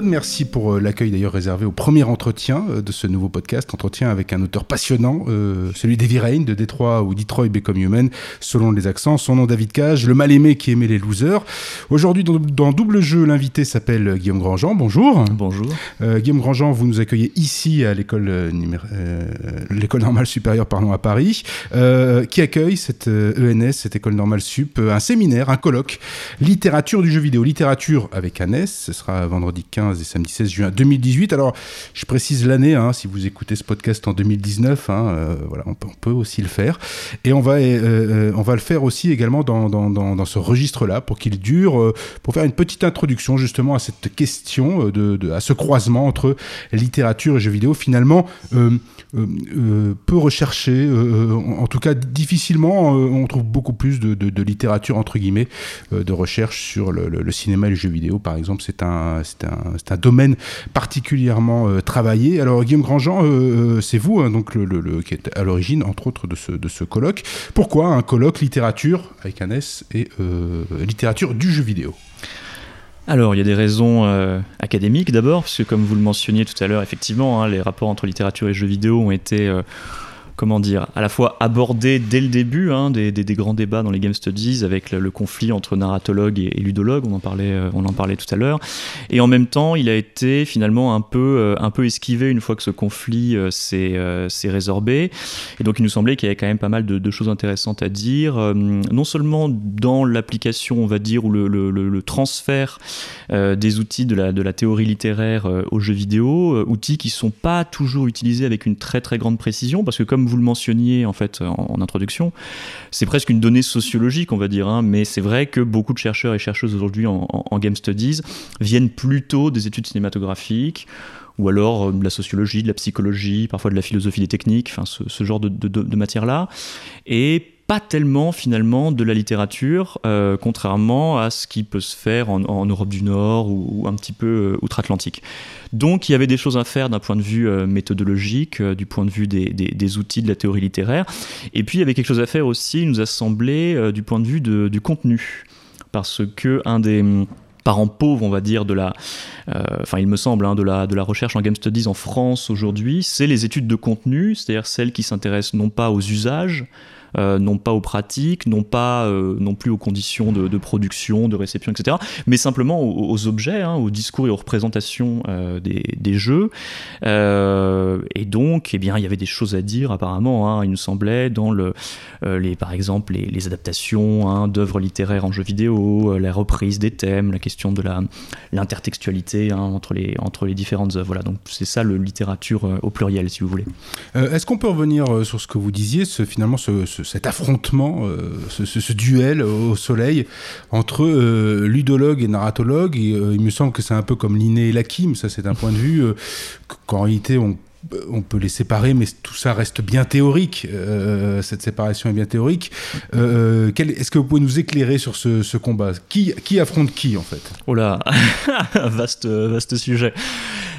Épisode. Merci pour euh, l'accueil d'ailleurs réservé au premier entretien euh, de ce nouveau podcast. Entretien avec un auteur passionnant, euh, celui d'Heavy Rain de Détroit ou Detroit Become Human, selon les accents. Son nom David Cage, le mal aimé qui aimait les losers. Aujourd'hui, dans, Double jeu, l'invité s'appelle Guillaume Grandjean. Bonjour. Bonjour. Guillaume Grandjean, vous nous accueillez ici à l'école l'école normale supérieure pardon, à Paris, qui accueille cette ENS, e cette école normale sup, un séminaire, un colloque, littérature du jeu vidéo, littérature avec un S ce sera vendredi 15 et samedi 16 juin 2018. Alors, je précise l'année, hein, si vous écoutez ce podcast en 2019, hein, euh, voilà, on peut, aussi le faire. Et on va, euh, euh, on va le faire aussi également dans, dans, dans, ce registre-là pour qu'il dure, pour faire une petite introduction justement à cette question, de, à ce croisement entre littérature et jeux vidéo. Finalement, peu recherché, en, tout cas difficilement, on trouve beaucoup plus de, de, littérature entre guillemets, de recherche sur le, cinéma et le jeu vidéo, par exemple c'est un, un, un, domaine particulièrement euh, travaillé. Alors Guillaume Grandjean, euh, euh, c'est vous hein, donc qui est à l'origine, entre autres, de ce, colloque. Pourquoi un colloque littérature avec un S et littérature du jeu vidéo? Alors, il y a des raisons académiques d'abord, parce que comme vous le mentionniez tout à l'heure, effectivement, hein, les rapports entre littérature et jeux vidéo ont été comment dire, à la fois abordé dès le début hein, des, grands débats dans les Game Studies avec le, conflit entre narratologue et, ludologue, on en, parlait, euh, on en parlait tout à l'heure, et en même temps il a été finalement un peu, euh, un peu esquivé une fois que ce conflit euh, s'est résorbé, et donc il nous semblait qu'il y avait quand même pas mal de, choses intéressantes à dire, non seulement dans l'application, on va dire, ou le, transfert des outils de la, de la théorie littéraire aux jeux vidéo, outils qui sont pas toujours utilisés avec une très très grande précision, parce que comme vous le mentionniez en fait en, introduction, c'est presque une donnée sociologique, on va dire, hein, mais c'est vrai que beaucoup de chercheurs et chercheuses aujourd'hui en, Game Studies viennent plutôt des études cinématographiques ou alors euh, de la sociologie, de la psychologie, parfois de la philosophie des techniques, enfin ce, genre de, matière-là. Et pas tellement finalement de la littérature, euh, contrairement à ce qui peut se faire en, Europe du Nord ou, un petit peu euh, outre-Atlantique. Donc il y avait des choses à faire d'un point de vue euh, méthodologique, du point de vue des, outils de la théorie littéraire, et puis il y avait quelque chose à faire aussi, il nous a semblé, du point de vue du contenu, parce que un des hum, parents pauvres, on va dire, de la, il me semble, hein, de, la, de la recherche en Game Studies en France aujourd'hui, c'est les études de contenu, c'est-à-dire celles qui s'intéressent non pas aux usages, euh, non pas aux pratiques, non pas euh, non plus aux conditions de, production, de réception, etc., mais simplement aux, objets, hein, aux discours et aux représentations euh, des, jeux. et donc, eh bien, il y avait des choses à dire apparemment. Hein, il nous semblait dans le, les, par exemple, les, adaptations hein, d'œuvres littéraires en jeux vidéo, la reprise des thèmes, la question de la l'intertextualité entre les entre les différentes œuvres. Voilà, donc c'est ça le littérature au pluriel, si vous voulez. Est-ce qu'on peut revenir sur ce que vous disiez, finalement, ce cet affrontement, euh, ce, duel au soleil entre euh, ludologue et narratologue. Euh, il me semble que c'est un peu comme l'inné et l'akim, ça c'est un point de vue qu'en réalité on on peut les séparer, mais tout ça reste bien théorique. cette séparation est bien théorique. Est-ce que vous pouvez nous éclairer sur ce, combat? Qui, qui, affronte qui, en fait? Oh là, vaste, vaste sujet.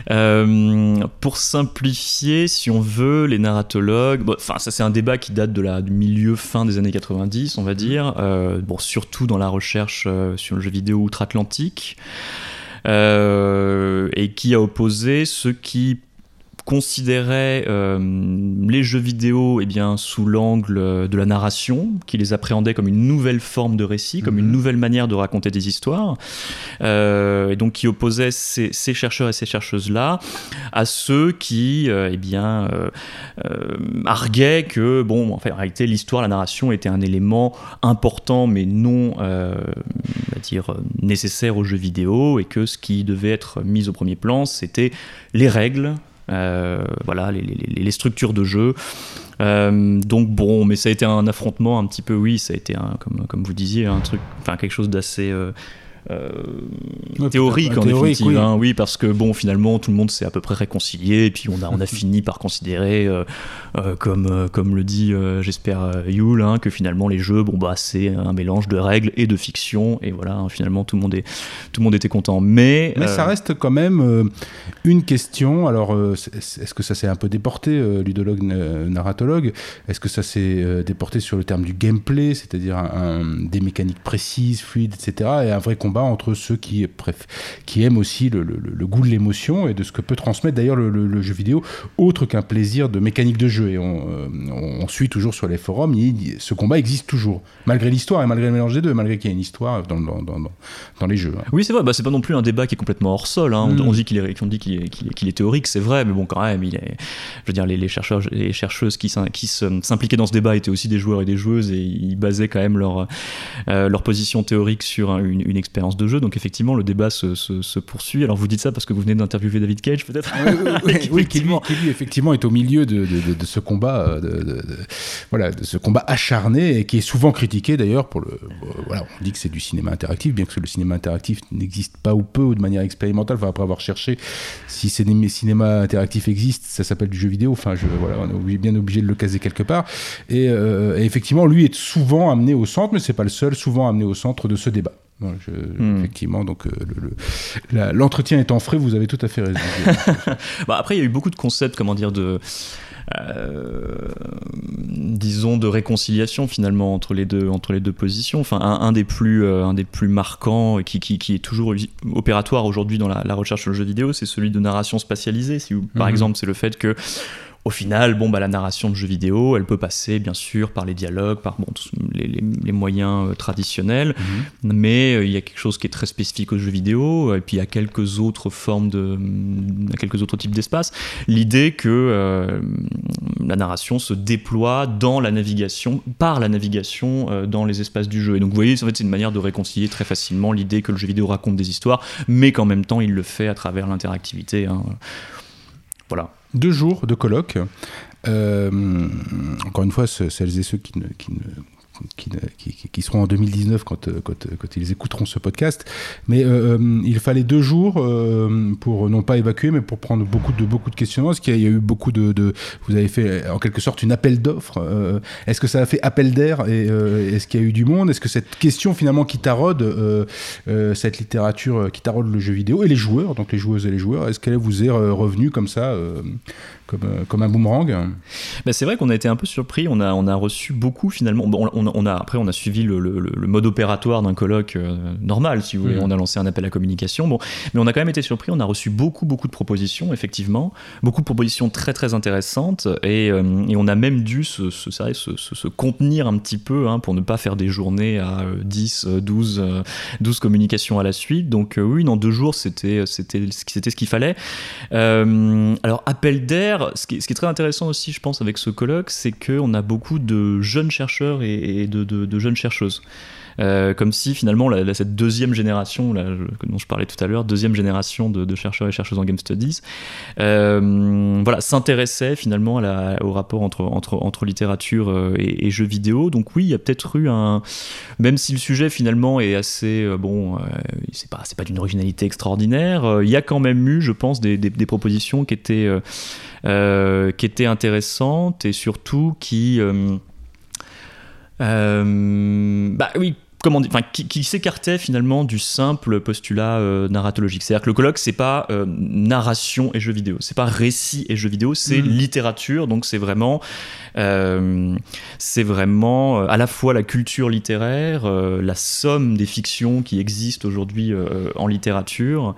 Euh, pour simplifier, si on veut, les narratologues, enfin ça c'est un débat qui date de la du milieu fin des années 90, on va dire, euh, bon surtout dans la recherche euh, sur le jeu vidéo outre-Atlantique. et qui a opposé ceux qui considérait euh, les jeux vidéo eh bien, sous l'angle de la narration, qui les appréhendait comme une nouvelle forme de récit, comme une mhm. nouvelle manière de raconter des histoires, euh, et donc qui opposait ces, chercheurs et ces chercheuses-là à ceux qui euh, eh bien, arguaient que, bon, en, fait, en réalité, l'histoire, la narration était un élément important, mais non dire, nécessaire aux jeux vidéo, et que ce qui devait être mis au premier plan, c'était les règles, euh, voilà, les, structures de jeu. Euh, donc bon, mais ça a été un affrontement un petit peu, oui, ça a été un, comme, comme vous disiez, un truc, enfin quelque chose d'assez euh, euh, théorique en définitive, hein, oui. parce que bon, finalement, tout le monde s'est à peu près réconcilié, et puis on a, on a fini par considérer, euh, euh, comme, comme le dit, j'espère, Yule, hein, que finalement les jeux, bon bah c'est un mélange de règles et de fiction, et voilà, hein, finalement tout le monde est, tout le monde était content. Mais, mais ça reste quand même une question. Alors, est-ce que ça s'est un peu déporté, ludologue, narratologue? Est-ce que ça s'est déporté sur le terme du gameplay, c'est-à-dire des mécaniques précises, fluides, etc., et un vrai combat combat entre ceux qui, qui aiment aussi le, goût de l'émotion et de ce que peut transmettre d'ailleurs le, jeu vidéo, autre qu'un plaisir de mécanique de jeu. Et on, on, suit toujours sur les forums, ce combat existe toujours, malgré l'histoire et malgré le mélange des deux, malgré qu'il y ait une histoire dans, dans, dans, dans les jeux. Hein. Oui, c'est vrai, bah, c'est pas non plus un débat qui est complètement hors sol. Hein. On, mm. dit qu'il est, on dit qu'il est, théorique, c'est vrai, mais bon, quand même, il est, je veux dire, les, chercheurs et chercheuses qui, qui s'impliquaient dans ce débat étaient aussi des joueurs et des joueuses et ils basaient quand même leur, euh, leur position théorique sur une, une, expérience de jeu. Donc effectivement, le débat se, se, poursuit. Alors vous dites ça parce que vous venez d'interviewer David Cage, peut-être Oui, qui, lui, qui, lui, effectivement est au milieu de, de, de ce combat, euh, de, voilà, de ce combat acharné et qui est souvent critiqué d'ailleurs pour le. Voilà, on dit que c'est du cinéma interactif, bien que le cinéma interactif n'existe pas ou peu ou de manière expérimentale. Enfin, après avoir cherché si le cinéma interactif existe, ça s'appelle du jeu vidéo. Enfin, je, voilà, on est bien obligé de le caser quelque part. Et, euh, effectivement, lui est souvent amené au centre, mais c'est pas le seul, souvent amené au centre de ce débat. Hmm. Effectivement, donc euh, l'entretien étant frais, vous avez tout à fait raison. bah après, il y a eu beaucoup de concepts, comment dire, de euh, disons de réconciliation finalement entre les deux entre les deux positions. Enfin, un, des plus euh, un des plus marquants qui, qui, qui est toujours opératoire aujourd'hui dans la, recherche sur le jeu vidéo, c'est celui de narration spatialisée. Si par mhm. exemple, c'est le fait que au final, bon, bah, la narration de jeux vidéo, elle peut passer bien sûr par les dialogues, par bon, les, les, moyens euh, traditionnels, mhm. mais euh, il y a quelque chose qui est très spécifique aux jeux vidéo, et puis il y a quelques autres formes de. quelques autres types d'espace. L'idée que euh, la narration se déploie dans la navigation, par la navigation dans les espaces du jeu. Et donc vous voyez, en fait, c'est une manière de réconcilier très facilement l'idée que le jeu vidéo raconte des histoires, mais qu'en même temps, il le fait à travers l'interactivité. Hein. Voilà deux jours de colloque. Euh, encore une fois, celles et ceux qui ne, qui ne qui, seront en 2019 quand, euh, quand, ils écouteront ce podcast. Mais euh, euh, il fallait deux jours pour non pas évacuer, mais pour prendre beaucoup de, beaucoup de questionnements. Parce qu'il y a eu beaucoup de, Vous avez fait en quelque sorte une appel d'offres. est-ce que ça a fait appel d'air et est-ce qu'il y a eu du monde? Est-ce que cette question finalement qui taraude cette littérature qui taraude le jeu vidéo et les joueurs, donc les joueuses et les joueurs, est-ce qu'elle vous est revenue comme ça euh, comme, un boomerang? Bah, c'est vrai qu'on a été un peu surpris. On a, on a reçu beaucoup finalement. on, a, après, on a suivi le, mode opératoire d'un colloque euh, normal, si vous voulez. Mm. On a lancé un appel à communication. Bon, mais on a quand même été surpris. On a reçu beaucoup, beaucoup de propositions, effectivement. Beaucoup de propositions très, très intéressantes. Et, euh, on a même dû se, se, se, contenir un petit peu hein, pour ne pas faire des journées à 10, 12, 12 communications à la suite. Donc, oui, dans deux jours, c'était ce qu'il fallait. alors, appel d'air, ce qui, est très intéressant aussi, je pense, avec ce colloque, c'est qu'on a beaucoup de jeunes chercheurs et, de, jeunes chercheuses. Euh, comme si finalement cette deuxième génération dont je parlais tout à l'heure, deuxième génération de, chercheurs et chercheuses en game studies, euh, voilà, s'intéressait finalement au rapport entre, entre, littérature euh, et, jeux vidéo. Donc oui, il y a peut-être eu un, même si le sujet finalement est assez bon, c'est pas pas d'une originalité extraordinaire, il y a quand même eu, je pense, des, des propositions qui étaient euh, qui était intéressante et surtout qui. Euh, euh, bah oui, comment dire, enfin, qui, s'écartait finalement du simple postulat narratologique. C'est-à-dire que le colloque, c'est pas narration et jeux vidéo, c'est pas récit et jeux vidéo, c'est mm. littérature. Donc c'est vraiment, c'est vraiment à la fois la culture littéraire, la somme des fictions qui existent aujourd'hui en littérature.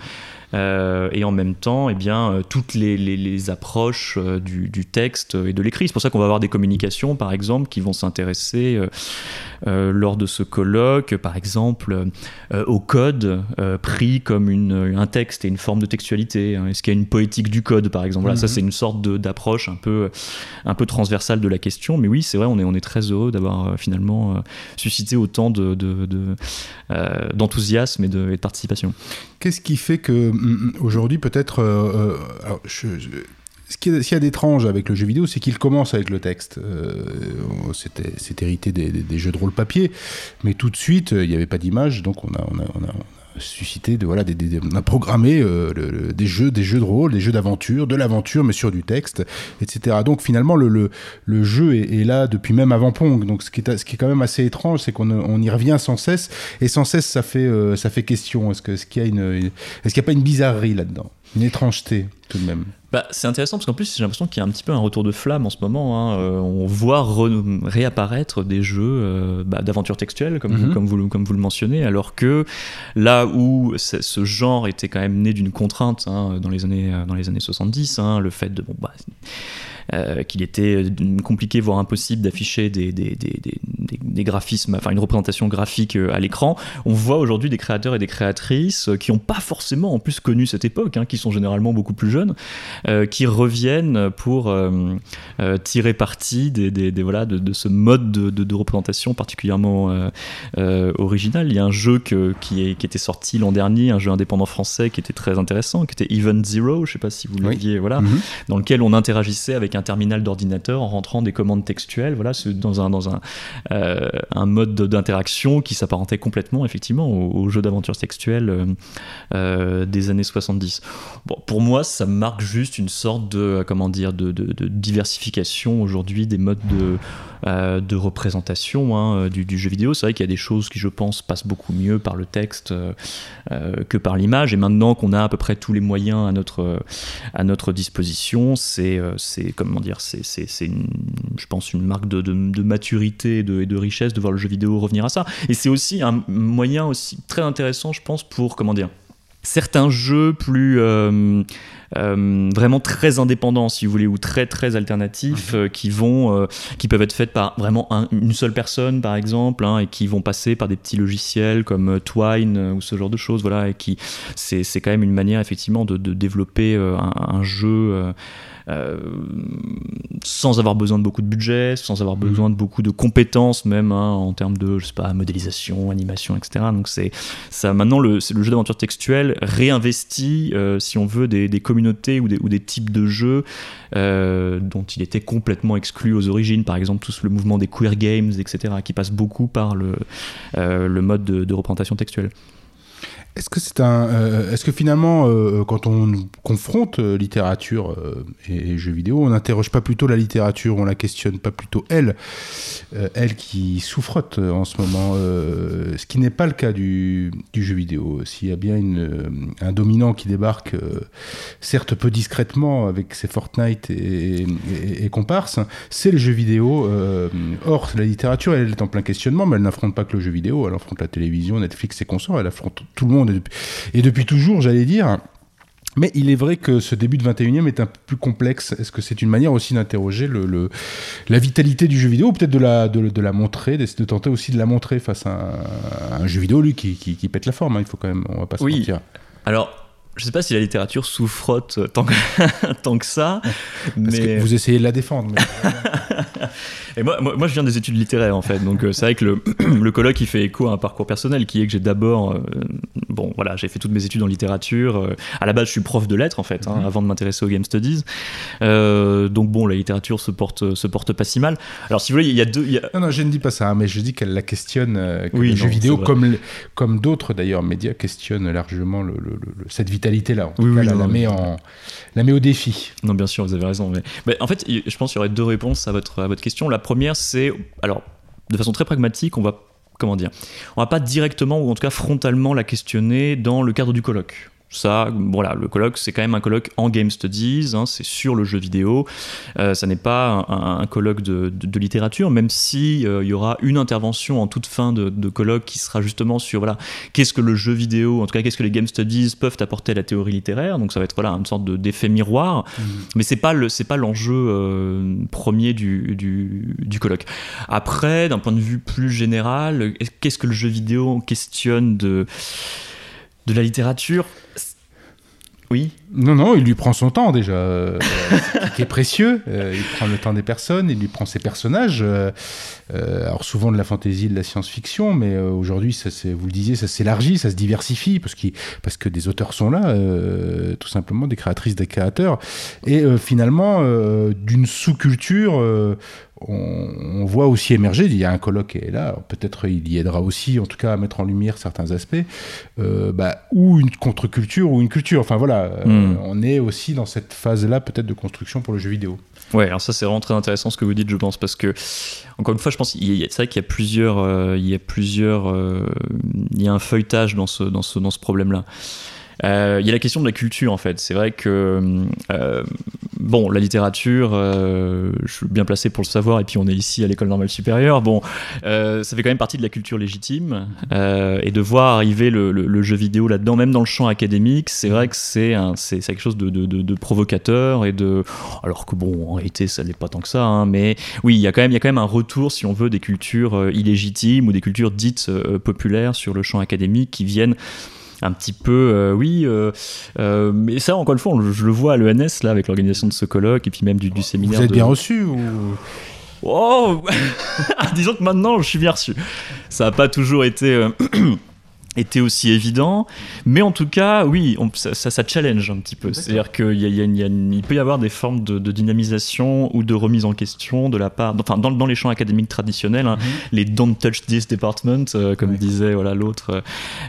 Euh, et en même temps, eh bien, euh, toutes les, les, approches euh, du, du, texte et de l'écrit. C'est pour ça qu'on va avoir des communications, par exemple, qui vont s'intéresser lors de ce colloque, par exemple, au code pris comme une, un texte et une forme de textualité. Hein. Est-ce qu'il y a une poétique du code, par exemple? Voilà, Ça, mhm. c'est une sorte d'approche un peu, un peu transversale de la question. Mais oui, c'est vrai, on est, on est très heureux d'avoir finalement suscité autant d'enthousiasme de, de, et, de, et de participation. Qu'est-ce qui fait que aujourd'hui, peut-être. Euh, euh, ce qu'il y a d'étrange avec le jeu vidéo, c'est qu'il commence avec le texte. Euh, c'est hérité des, jeux de rôle papier, mais tout de suite, il n'y avait pas d'image, donc on a, on a, suscité, de, voilà, des, on a programmé des jeux, des jeux de rôle, des jeux d'aventure, de l'aventure, mais sur du texte, etc. Donc finalement, le, le, jeu est, là depuis même avant Pong. Donc ce qui est, ce qui est quand même assez étrange, c'est qu'on on y revient sans cesse, et sans cesse, ça fait, ça fait question. Est-ce qu'il est y a une, est-ce qu'il n'y a pas une bizarrerie là-dedans? Une étrangeté, tout de même. Bah, c'est intéressant parce qu'en plus j'ai l'impression qu'il y a un petit peu un retour de flamme en ce moment. Hein. Euh, on voit réapparaître des jeux euh, bah, d'aventure textuelle comme, vous, mhm. comme, vous, comme vous le mentionnez, alors que là où ce genre était quand même né d'une contrainte hein, dans, les années, dans les années 70, hein, le fait de... Bon, bah, euh, qu'il était euh, compliqué, voire impossible d'afficher des, des, des, des, graphismes, enfin une représentation graphique euh, à l'écran. On voit aujourd'hui des créateurs et des créatrices qui n'ont pas forcément en plus connu cette époque, qui sont généralement beaucoup plus jeunes, qui reviennent pour tirer parti des, voilà, de, ce mode de, de, représentation particulièrement original. Il y a un jeu que, qui, est, qui était sorti l'an dernier, un jeu indépendant français qui était très intéressant, qui était Event Zero, je ne sais pas si vous l'aviez, voilà, mhm. dans lequel on interagissait avec un terminal d'ordinateur en rentrant des commandes textuelles, voilà, dans un, dans un, euh, un mode d'interaction qui s'apparentait complètement effectivement au, jeu d'aventure textuelle euh, euh, des années 70. Bon, pour moi, ça marque juste une sorte de, comment dire, de, de, diversification aujourd'hui des modes de, de représentation hein, du, du, jeu vidéo. C'est vrai qu'il y a des choses qui, je pense, passent beaucoup mieux par le texte que par l'image. Et maintenant qu'on a à peu près tous les moyens à notre, disposition, c'est comment dire, c'est, je pense, une marque de, maturité et de, richesse de voir le jeu vidéo revenir à ça. Et c'est aussi un moyen aussi très intéressant, je pense, pour, comment dire, certains jeux plus euh, euh, vraiment très indépendants si vous voulez ou très très alternatifs mhm. euh, qui vont qui peuvent être faits par vraiment une seule personne par exemple hein, et qui vont passer par des petits logiciels comme Twine ou ce genre de choses voilà et qui c'est, quand même une manière effectivement de, développer un, un, jeu euh, sans avoir besoin de beaucoup de budget, sans avoir mhm. besoin de beaucoup de compétences même hein, en termes de, je sais pas, modélisation, animation, etc. Donc c'est ça. Maintenant, le, le jeu d'aventure textuelle réinvestit, euh, si on veut, des, communautés ou des, ou des, types de jeux euh, dont il était complètement exclu aux origines. Par exemple, tout le mouvement des queer games, etc., qui passe beaucoup par le, le mode de représentation textuelle. Est-ce que c'est euh, finalement, euh, quand on confronte euh, littérature et, jeux vidéo, on n'interroge pas plutôt la littérature, on la questionne pas plutôt elle, elle qui souffrote en ce moment, ce qui n'est pas le cas du, jeu vidéo. S'il y a bien un dominant qui débarque, certes peu discrètement avec ses Fortnite et, et, et comparses, c'est le jeu vidéo. or, la littérature, elle est en plein questionnement, mais elle n'affronte pas que le jeu vidéo, elle affronte la télévision, Netflix et consorts, elle affronte tout le monde et depuis toujours, j'allais dire. Mais il est vrai que ce début de 21e est un peu plus complexe. Est-ce que c'est une manière aussi d'interroger le, la vitalité du jeu vidéo, ou peut-être de la, de, la montrer, de, tenter aussi de la montrer face à un, jeu vidéo, lui, qui, qui, pète la forme, hein. il faut quand même, on va pas se oui. Alors, je sais pas si la littérature souffrote tant que, tant que ça. Parce que vous essayez de la défendre. Et moi, moi, je viens des études littéraires en fait, donc euh, c'est vrai que le, le, colloque il fait écho à un parcours personnel qui est que j'ai d'abord, euh, bon voilà, j'ai fait toutes mes études en littérature. Euh, à la base, je suis prof de lettres en fait, hein, mhm. avant de m'intéresser aux game studies. donc bon, la littérature se porte, se porte pas si mal. Alors si vous voulez, il y a deux. Non, non, je ne dis pas ça, hein, mais je dis qu'elle la questionne, que oui, les jeux vidéo, comme, comme d'autres d'ailleurs médias, questionnent largement le, cette vie vitalité-là. Oui, la, met en, la met au défi. Non, bien sûr, vous avez raison. Mais, en fait, je pense qu'il y aurait deux réponses à votre, à votre question. La première, c'est. Alors, de façon très pragmatique, on va. Comment dire On va pas directement, ou en tout cas frontalement, la questionner dans le cadre du colloque ça, voilà, le colloque, c'est quand même un colloque en Game Studies, hein, c'est sur le jeu vidéo. Euh, ça n'est pas un, colloque de, littérature, même si euh, il y aura une intervention en toute fin de, colloque qui sera justement sur voilà, qu'est-ce que le jeu vidéo, en tout cas, qu'est-ce que les Game Studies peuvent apporter à la théorie littéraire. Donc ça va être voilà, une sorte d'effet miroir, mmh. mais c'est pas le c'est pas l'enjeu euh, premier du, du, du colloque. Après, d'un point de vue plus général, qu'est-ce que le jeu vidéo questionne de de la littérature oui. Non, non, il lui prend son temps déjà, euh, qui est précieux. Euh, il prend le temps des personnes, il lui prend ses personnages. Euh, alors souvent de la fantaisie, de la science-fiction, mais aujourd'hui, ça, vous le disiez, ça s'élargit, ça se diversifie, parce, parce que des auteurs sont là, tout simplement, des créatrices, des créateurs. Et finalement, d'une sous-culture on, voit aussi émerger, il y a un colloque qui est là, peut-être il y aidera aussi, en tout cas, à mettre en lumière certains aspects, euh, bah, ou une contre-culture ou une culture. Enfin voilà, euh, hmm. on est aussi dans cette phase-là peut-être de construction pour le jeu vidéo. Ouais, alors ça c'est vraiment très intéressant ce que vous dites, je pense, parce que encore une fois, je pense c'est vrai qu'il y a plusieurs, euh, il y a plusieurs, il y a un feuilletage dans ce dans ce dans ce problème-là. Euh, il y a la question de la culture en fait. C'est vrai que euh, bon, la littérature, euh, je suis bien placé pour le savoir, et puis on est ici à l'école normale supérieure. Bon, ça fait quand même partie de la culture légitime, et de voir arriver le, jeu vidéo là-dedans, même dans le champ académique, c'est vrai que c'est c'est quelque chose de, de, provocateur et de, alors que bon, en réalité, ça n'est pas tant que ça, hein, mais oui, il y a quand même il y a quand même un retour, si on veut, des cultures illégitimes ou des cultures dites populaires sur le champ académique qui viennent un petit peu, euh, oui. Euh, euh, mais ça, encore une fois, je le vois à l'ENS, là, avec l'organisation de ce colloque, et puis même du, du séminaire. Vous êtes bien reçu ou... Oh Disons que maintenant, je suis bien reçu. Ça n'a pas toujours été était aussi évident. Mais en tout cas, oui, ça, ça, challenge un petit peu. C'est-à-dire qu'il peut y avoir des formes de, dynamisation ou de remise en question de la part, enfin, dans, dans les champs académiques traditionnels, hein, mhm. les don't touch this department, euh, comme disait voilà l'autre,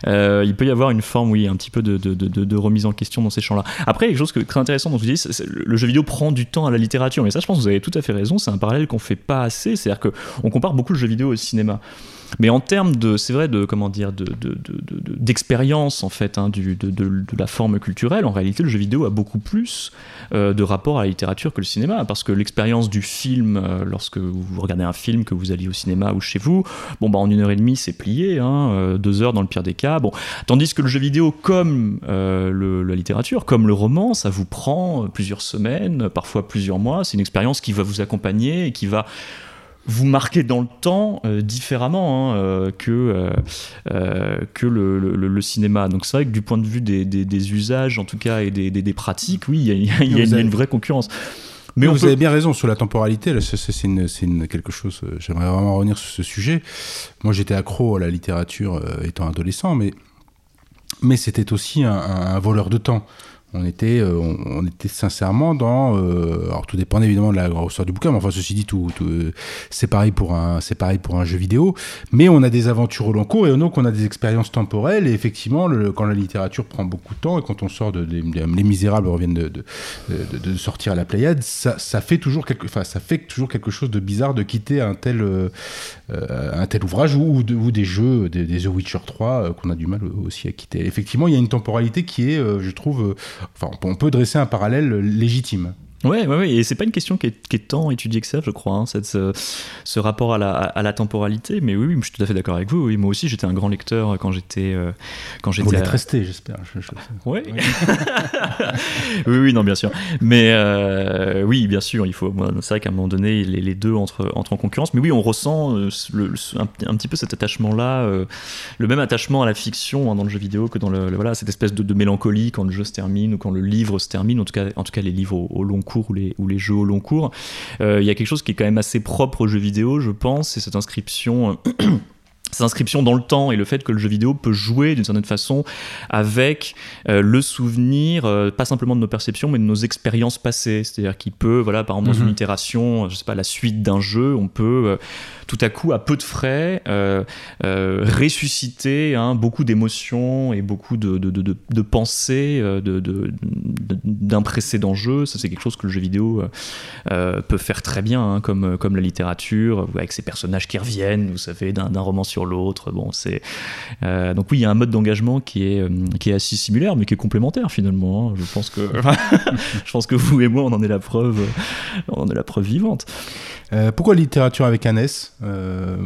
euh, il peut y avoir une forme, oui, un petit peu de, de remise en question dans ces champs-là. Après, quelque chose que, très intéressant dont vous dites, le jeu vidéo prend du temps à la littérature. Mais ça, je pense que vous avez tout à fait raison. C'est un parallèle qu'on fait pas assez. C'est-à-dire qu'on compare beaucoup le jeu vidéo au cinéma. Mais en termes de, c'est vrai, de comment dire, d'expérience en fait, hein, de, la forme culturelle, en réalité, le jeu vidéo a beaucoup plus euh, de rapport à la littérature que le cinéma, parce que l'expérience du film, euh, lorsque vous regardez un film, que vous alliez au cinéma ou chez vous, bon bah en une heure et demie c'est plié, hein, euh, deux heures dans le pire des cas, bon, tandis que le jeu vidéo, comme la littérature, comme le roman, ça vous prend plusieurs semaines, parfois plusieurs mois, c'est une expérience qui va vous accompagner et qui va vous marquez dans le temps euh, différemment hein, euh, que, euh, que le, le, cinéma. Donc c'est vrai que du point de vue des, des, usages, en tout cas, et des, des pratiques, oui, il y a, y a une, vraie concurrence. Mais vous avez bien raison sur la temporalité. C'est une, quelque chose. J'aimerais vraiment revenir sur ce sujet. Moi, j'étais accro à la littérature étant adolescent, mais mais c'était aussi un, un, voleur de temps on était, euh, on, était sincèrement dans. Euh, alors tout dépend évidemment de la grosseur du bouquin, mais enfin ceci dit, tout, euh, c'est pareil pour un, c'est pareil pour un jeu vidéo. Mais on a des aventures au long cours et donc on a des expériences temporelles. Et effectivement, quand la littérature prend beaucoup de temps et quand on sort de, les Misérables reviennent de, sortir à la Pléiade, ça, fait toujours quelque, enfin ça fait toujours quelque chose de bizarre de quitter un tel, un tel ouvrage ou, ou, des jeux, des, des, The Witcher 3 qu'on a du mal aussi à quitter. Effectivement, il y a une temporalité qui est, je trouve Enfin, on peut dresser un parallèle légitime. Ouais, ouais, ouais, et c'est pas une question qui est, qui est, tant étudiée que ça, je crois, hein, cette, ce, rapport à la, à la, temporalité. Mais oui, oui, je suis tout à fait d'accord avec vous. Oui, moi aussi, j'étais un grand lecteur quand j'étais. Euh, quand j'étais Vous l'êtes resté, j'espère. Ouais. Oui. oui, oui, non, bien sûr. Mais euh, oui, bien sûr, il faut. C'est vrai qu'à un moment donné, les, les, deux entrent, entre en concurrence. Mais oui, on ressent euh, le, un, petit peu cet attachement-là, le même attachement à la fiction hein, dans le jeu vidéo que dans le, voilà, cette espèce de, de, mélancolie quand le jeu se termine ou quand le livre se termine. En tout cas, en tout cas les livres au, au long cours ou les, jeux au long cours. Euh, il y a quelque chose qui est quand même assez propre au jeu vidéo, je pense, c'est cette inscription. Euh, cette inscription dans le temps et le fait que le jeu vidéo peut jouer d'une certaine façon avec euh, le souvenir, pas simplement de nos perceptions, mais de nos expériences passées. C'est-à-dire qu'il peut, voilà, par exemple, dans une mhm. itération, je sais pas, la suite d'un jeu, on peut tout à coup, à peu de frais, euh, euh, ressusciter hein, beaucoup d'émotions et beaucoup de, de, de, de pensées euh, d'un précédent jeu. Ça, c'est quelque chose que le jeu vidéo peut faire très bien, hein, comme, comme la littérature, avec ses personnages qui reviennent, vous savez, d'un roman sur l'autre. Bon, c'est donc oui, il y a un mode d'engagement qui est, qui est assez similaire, mais qui est complémentaire finalement. Hein. Je pense que je pense que vous et moi, on en est la preuve, on en est la preuve vivante. Euh, pourquoi littérature avec un S euh,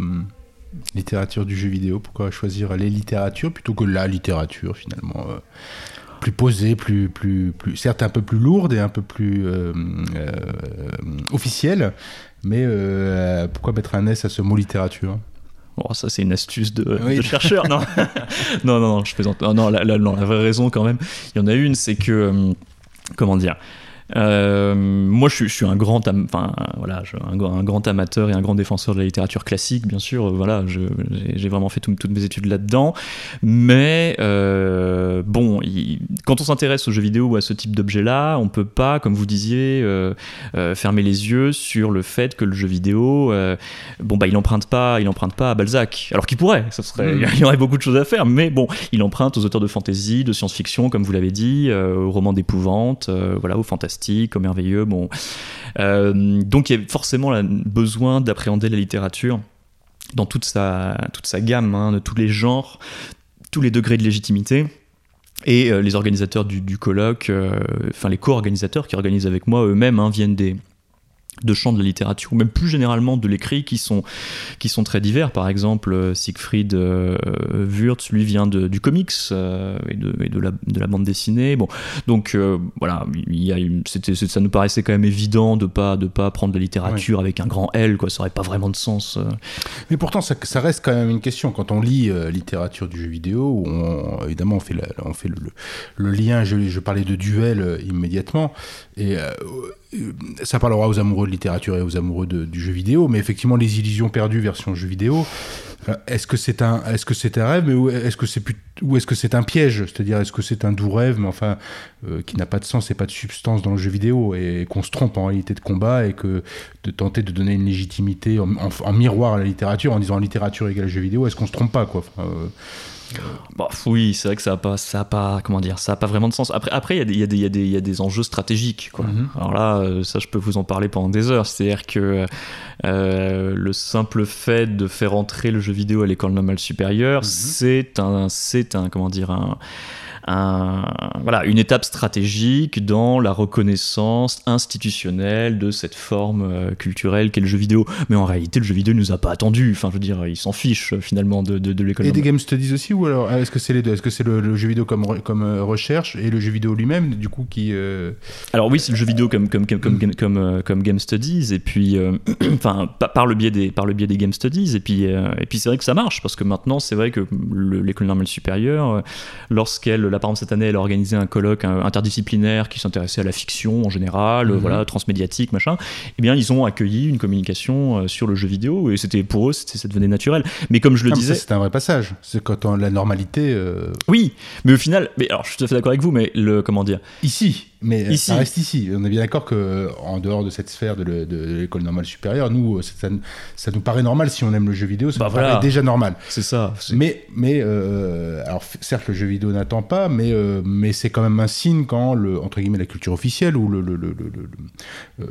Littérature du jeu vidéo, pourquoi choisir les littératures plutôt que la littérature finalement euh, plus posée, plus, plus, plus, certes un peu plus lourde et un peu plus officielle, mais pourquoi mettre un S à ce mot littérature? Bon, ça c'est une astuce de, chercheur, non Non, non, non, je plaisante. non, la, la, vraie raison quand même, il y en a une, c'est que, comment dire, euh, moi, je, je, suis un grand, enfin voilà, un, un, grand amateur et un grand défenseur de la littérature classique, bien sûr. Voilà, j'ai vraiment fait toutes mes études là-dedans. Mais euh, bon, quand on s'intéresse aux jeux vidéo ou à ce type d'objet-là, on peut pas, comme vous disiez, euh, euh fermer les yeux sur le fait que le jeu vidéo, euh, bon bah, il emprunte pas, il emprunte pas à Balzac. Alors qu'il pourrait, ça serait, mm. il y aurait beaucoup de choses à faire. Mais bon, il emprunte aux auteurs de fantasy, de science-fiction, comme vous l'avez dit, aux romans d'épouvante, voilà, aux comme merveilleux. Bon, euh, donc il y a forcément besoin d'appréhender la littérature dans toute sa, toute sa gamme, hein, de tous les genres, tous les degrés de légitimité. et les organisateurs du, colloque, enfin les co-organisateurs qui organisent avec moi eux-mêmes, hein, viennent des, de champs de la littérature, ou même plus généralement de l'écrit, qui sont, qui sont très divers. Par exemple, euh, Siegfried euh, Wurtz, lui, vient de, du comics euh, et, de, et de, la, de, la, bande dessinée. Bon, donc voilà, il y a c'était, ça nous paraissait quand même évident de pas de pas prendre la littérature avec un grand L, quoi. Ça aurait pas vraiment de sens. Mais pourtant, ça, ça, reste quand même une question. Quand on lit littérature du jeu vidéo, on, évidemment, on fait, on fait le, le, lien. Je, je, parlais de duel immédiatement, et ça parlera aux amoureux de littérature et aux amoureux du jeu vidéo, mais effectivement, les illusions perdues version jeu vidéo, euh, est-ce que c'est un, est-ce que c'est un rêve, mais est-ce que c'est ou est-ce que c'est un piège? C'est-à-dire, est-ce que c'est un doux rêve, mais enfin, euh, qui n'a pas de sens et pas de substance dans le jeu vidéo, et qu'on se trompe en réalité de combat, et que de tenter de donner une légitimité en, miroir à la littérature, en disant littérature égale jeu vidéo, est-ce qu'on se trompe pas, quoi? Euh, Bah, oui, c'est vrai que ça n'a pas, ça a pas, comment dire, ça a pas vraiment de sens. Après, après, il y, y, y, y, a des enjeux stratégiques. Quoi. Mhm. Alors là, euh, ça, je peux vous en parler pendant des heures. C'est-à-dire que euh, le simple fait de faire entrer le jeu vidéo à l'école normale supérieure, mhm. c'est un, c'est un, comment dire, un voilà, une étape stratégique dans la reconnaissance institutionnelle de cette forme euh, culturelle qu'est le jeu vidéo. Mais en réalité, le jeu vidéo ne nous a pas attendu. Enfin, je veux dire, il s'en fiche finalement de, de, l'école. Et des game studies aussi, ou alors est-ce que c'est les deux? Est-ce que c'est le, jeu vidéo comme, comme euh, recherche et le jeu vidéo lui-même, du coup, qui. Euh, alors oui, c'est le jeu vidéo comme, comme, comme, comme, comme, comme game studies, et puis, enfin, par le biais des, par le biais des game studies, et puis, et puis c'est vrai que ça marche, parce que maintenant, c'est vrai que l'école normale supérieure, lorsqu'elle par exemple, cette année, elle a organisé un colloque interdisciplinaire qui s'intéressait à la fiction en général, mhm. voilà, transmédiatique, machin. Eh bien, ils ont accueilli une communication euh, sur le jeu vidéo et c'était pour eux, ça devenait naturel. Mais comme je le ah, disais, c'est un vrai passage. C'est quand on, la normalité. Euh, oui, mais au final, mais alors, je suis tout à fait d'accord avec vous, mais le comment dire Ici, mais euh, ça reste ici. On est bien d'accord que en dehors de cette sphère de l'école normale supérieure, nous, ça, ça, nous paraît normal si on aime le jeu vidéo, ça bah nous paraît déjà normal. C'est ça. Mais, mais euh, alors certes, le jeu vidéo n'attend pas, mais, euh, mais c'est quand même un signe quand le entre guillemets la culture officielle ou le le, le, le,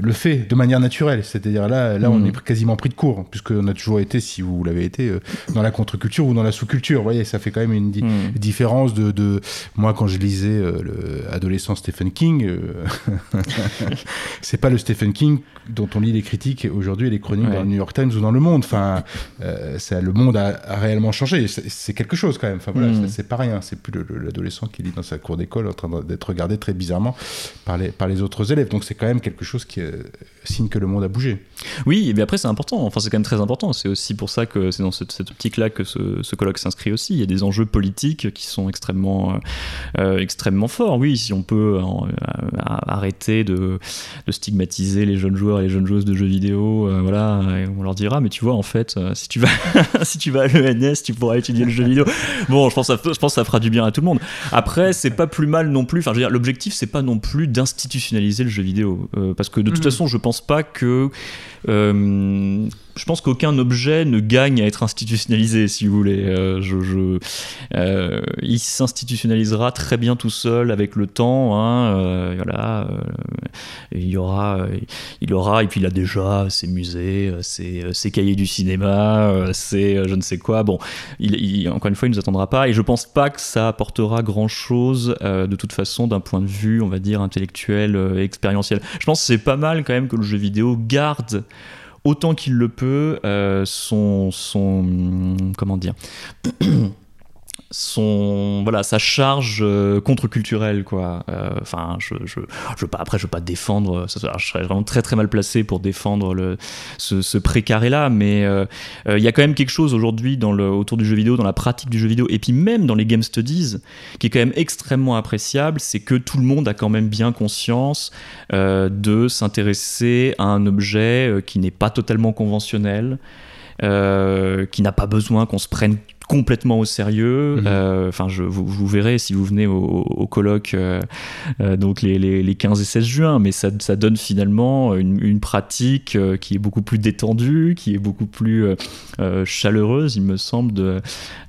le fait de manière naturelle. C'est-à-dire là, là, on mm. est quasiment pris de court, puisqu'on a toujours été, si vous l'avez été, dans la contre-culture ou dans la sous-culture. Vous voyez, ça fait quand même une mm. différence de, de, moi quand je lisais l'adolescence Stephen King, euh, c'est pas le Stephen King dont on lit les critiques aujourd'hui et les chroniques dans le New York Times ou dans Le Monde. Enfin, euh, le monde a, réellement changé. C'est quelque chose quand même. Enfin voilà, mm. c'est pas rien. C'est plus l'adolescent qui lit dans sa cour d'école en train d'être regardé très bizarrement par les, par les autres élèves. Donc c'est quand même quelque chose qui euh, signe que le monde a bougé. Oui, et bien après c'est important. Enfin c'est quand même très important. C'est aussi pour ça que c'est dans cette, optique-là que ce, colloque s'inscrit aussi. Il y a des enjeux politiques qui sont extrêmement, extrêmement forts. Oui, si on peut arrêter de, stigmatiser les jeunes joueurs et les jeunes joueuses de jeux vidéo. Euh, voilà, on leur dira, mais tu vois, en fait, euh, si tu vas, si tu vas à l'ENS, tu pourras étudier le jeu vidéo. Bon, je pense, ça, je pense que ça fera du bien à tout le monde. Après, c'est pas plus mal non plus. Enfin, je veux dire, l'objectif, c'est pas non plus d'institutionnaliser le jeu vidéo, euh, parce que de toute mhm. façon, je pense pas que je pense qu'aucun objet ne gagne à être institutionnalisé, si vous voulez. Euh, euh, il s'institutionnalisera très bien tout seul avec le temps. Hein, euh, voilà, il y aura, il aura, et puis il a déjà ses musées, ses, cahiers du cinéma, ses je ne sais quoi. Bon, encore une fois, il ne nous attendra pas, et je pense pas que ça apportera grand chose de toute façon d'un point de vue, on va dire, intellectuel, expérientiel. Je pense que c'est pas mal quand même que le jeu vidéo garde autant qu'il le peut euh, son, son comment dire son voilà sa charge euh, contre-culturelle quoi. Euh, enfin je, je, je pas après je veux pas défendre ça, je serais vraiment très très mal placé pour défendre ce, ce précaré là mais euh, il y a quand même quelque chose aujourd'hui dans le autour du jeu vidéo dans la pratique du jeu vidéo et puis même dans les game studies qui est quand même extrêmement appréciable c'est que tout le monde a quand même bien conscience de s'intéresser à un objet qui n'est pas totalement conventionnel euh, qui n'a pas besoin qu'on se prenne complètement au sérieux. Mhm. Euh, enfin, je vous, vous, verrez si vous venez au, colloque euh, donc les, les, 15 et 16 juin, mais ça, ça donne finalement une, une, pratique qui est beaucoup plus détendue, qui est beaucoup plus chaleureuse, il me semble, de,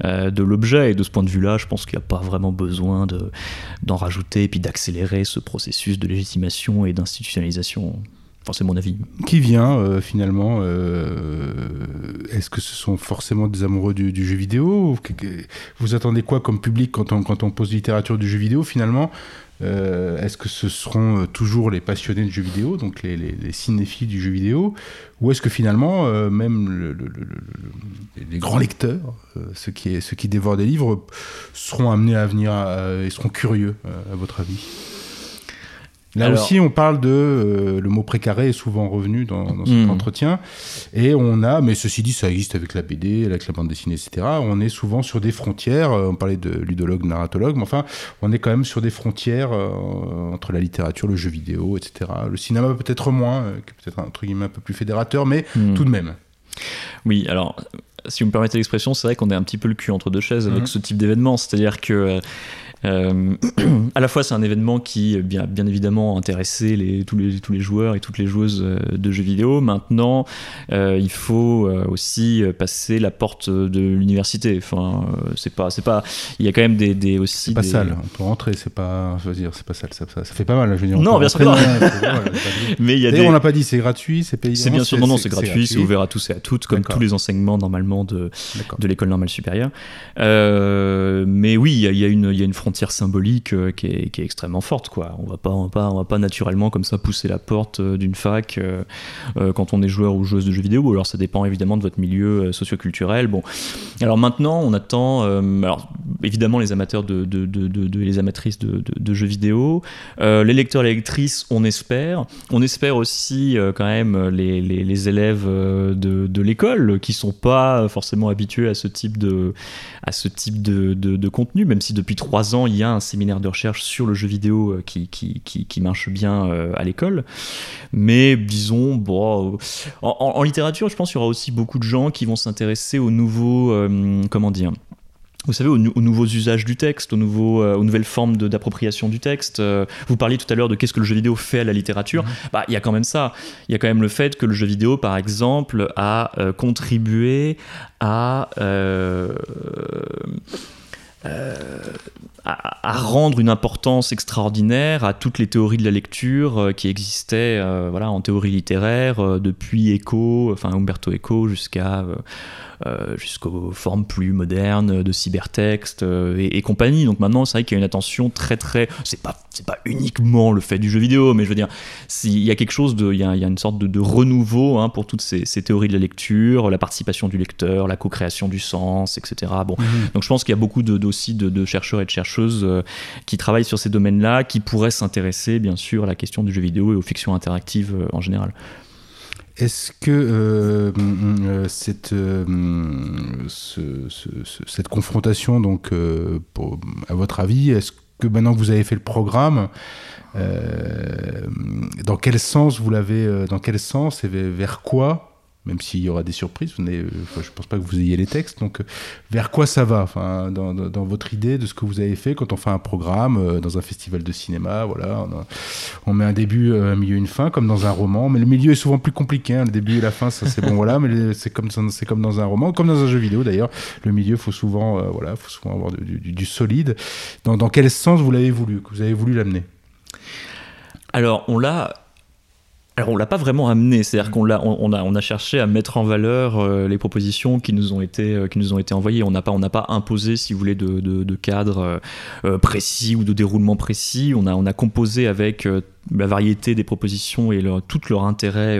de l'objet. Et de ce point de vue-là, je pense qu'il n'y a pas vraiment besoin d'en rajouter et puis d'accélérer ce processus de légitimation et d'institutionnalisation. C'est mon avis. Qui vient finalement Est-ce que ce sont forcément des amoureux du, jeu vidéo Vous attendez quoi comme public quand on, quand on pose littérature du jeu vidéo finalement euh, est-ce que ce seront euh, toujours les passionnés de jeux vidéo, donc les, les, cinéphiles du jeu vidéo, ou est-ce que finalement, euh, même les grands lecteurs, ceux, qui, ceux qui dévorent des livres, seront amenés à venir et seront curieux, à votre avis? Là aussi, on parle de. Euh, le mot précaré est souvent revenu dans, dans cet hmm. entretien. Et on a, mais ceci dit, ça existe avec la BD, avec la bande dessinée, etc. On est souvent sur des frontières. Euh, on parlait de ludologue, narratologue, mais enfin, on est quand même sur des frontières euh, entre la littérature, le jeu vidéo, etc. Le cinéma peut-être moins, peut-être un truc un peu plus fédérateur, mais hmm. tout de même. Oui, alors si vous me permettez l'expression, c'est vrai qu'on est un petit peu le cul entre deux chaises avec hmm. ce type d'événement. C'est-à-dire que euh, à la fois, c'est un événement qui, bien, bien évidemment, intéressé les, tous, les, tous les joueurs et toutes les joueuses euh, de jeux vidéo. Maintenant, euh, il faut aussi passer la porte de l'université. Enfin, c'est pas, c'est pas. Il y a quand même des, des aussi. C'est pas sale. On peut rentrer. C'est pas. Je veux dire, c'est pas sale. Ça, ça, fait pas mal. Je veux dire, non, bien sûr. Mais il y a des... on l'a pas dit. C'est gratuit. C'est payant. C'est bien sûr. Non, non, c'est gratuit. C'est ouvert à tous et à toutes, comme tous les enseignements normalement de de l'école normale supérieure. mais oui, il y, a une, il y a une frontière symbolique euh, qui, est, extrêmement forte. Quoi. On va pas, on va pas, va pas naturellement comme ça pousser la porte euh, d'une fac euh, quand on est joueur ou joueuse de jeux vidéo. Alors ça dépend évidemment de votre milieu socioculturel. Bon, alors maintenant on attend, alors évidemment les amateurs de, les amatrices de, jeux vidéo, les lecteurs et les lectrices, on espère. On espère aussi quand même les, élèves de, l'école qui sont pas forcément habitués à ce type de, à ce type de contenu, même si depuis trois ans il y a un séminaire de recherche sur le jeu vidéo euh, qui, qui, qui, marche bien euh, à l'école. Mais disons, bon, en, littérature, je pense qu'il y aura aussi beaucoup de gens qui vont s'intéresser aux nouveaux, euh, comment dire, vous savez, aux, nouveaux usages du texte, aux, nouveaux, aux nouvelles formes d'appropriation du texte. vous parliez tout à l'heure de qu'est-ce que le jeu vidéo fait à la littérature. Mhm. Bah, il y a quand même ça. Il y a quand même le fait que le jeu vidéo, par exemple, a contribué à euh, à, rendre une importance extraordinaire à toutes les théories de la lecture euh, qui existaient euh, voilà, en théorie littéraire depuis Eco, enfin Umberto Eco jusqu'à euh, jusqu'aux formes plus modernes de cybertexte euh, et, compagnie. Donc maintenant, c'est vrai qu'il y a une attention très très. C'est pas c'est pas uniquement le fait du jeu vidéo, mais je veux dire, il y a quelque chose de, il y a, une sorte de, renouveau hein, pour toutes ces, théories de la lecture, la participation du lecteur, la co-création du sens, etc. Bon, mhm. donc je pense qu'il y a beaucoup de, aussi de, chercheurs et de chercheuses euh, qui travaillent sur ces domaines-là, qui pourraient s'intéresser bien sûr à la question du jeu vidéo et aux fictions interactives en général. Est-ce que euh, euh, cette, euh, cette confrontation, donc, à votre avis, est-ce que maintenant que vous avez fait le programme, dans quel sens vous l'avez, dans quel sens et vers quoi même s'il y aura des surprises. Euh, je pense pas que vous ayez les textes. Donc, euh, vers quoi ça va dans, votre idée de ce que vous avez fait quand on fait un programme euh, dans un festival de cinéma voilà, on, met un début, un milieu, une fin, comme dans un roman. Mais le milieu est souvent plus compliqué. Hein. Le début et la fin, c'est bon, voilà. Mais c'est comme, dans un roman, comme dans un jeu vidéo d'ailleurs. Le milieu, faut souvent, voilà, faut souvent avoir du, du, solide. Dans, dans quel sens vous l'avez voulu, que vous avez voulu l'amener? Alors, on l'a alors on l'a pas vraiment amené, c'est-à-dire qu'on a, on a, on a cherché à mettre en valeur euh, les propositions qui nous ont été, euh, qui nous ont été envoyées. On n'a pas, on n'a pas imposé, si vous voulez, de, de, cadre euh, précis ou de déroulement précis. On a, on a composé avec la variété des propositions et leur, tout leur intérêt,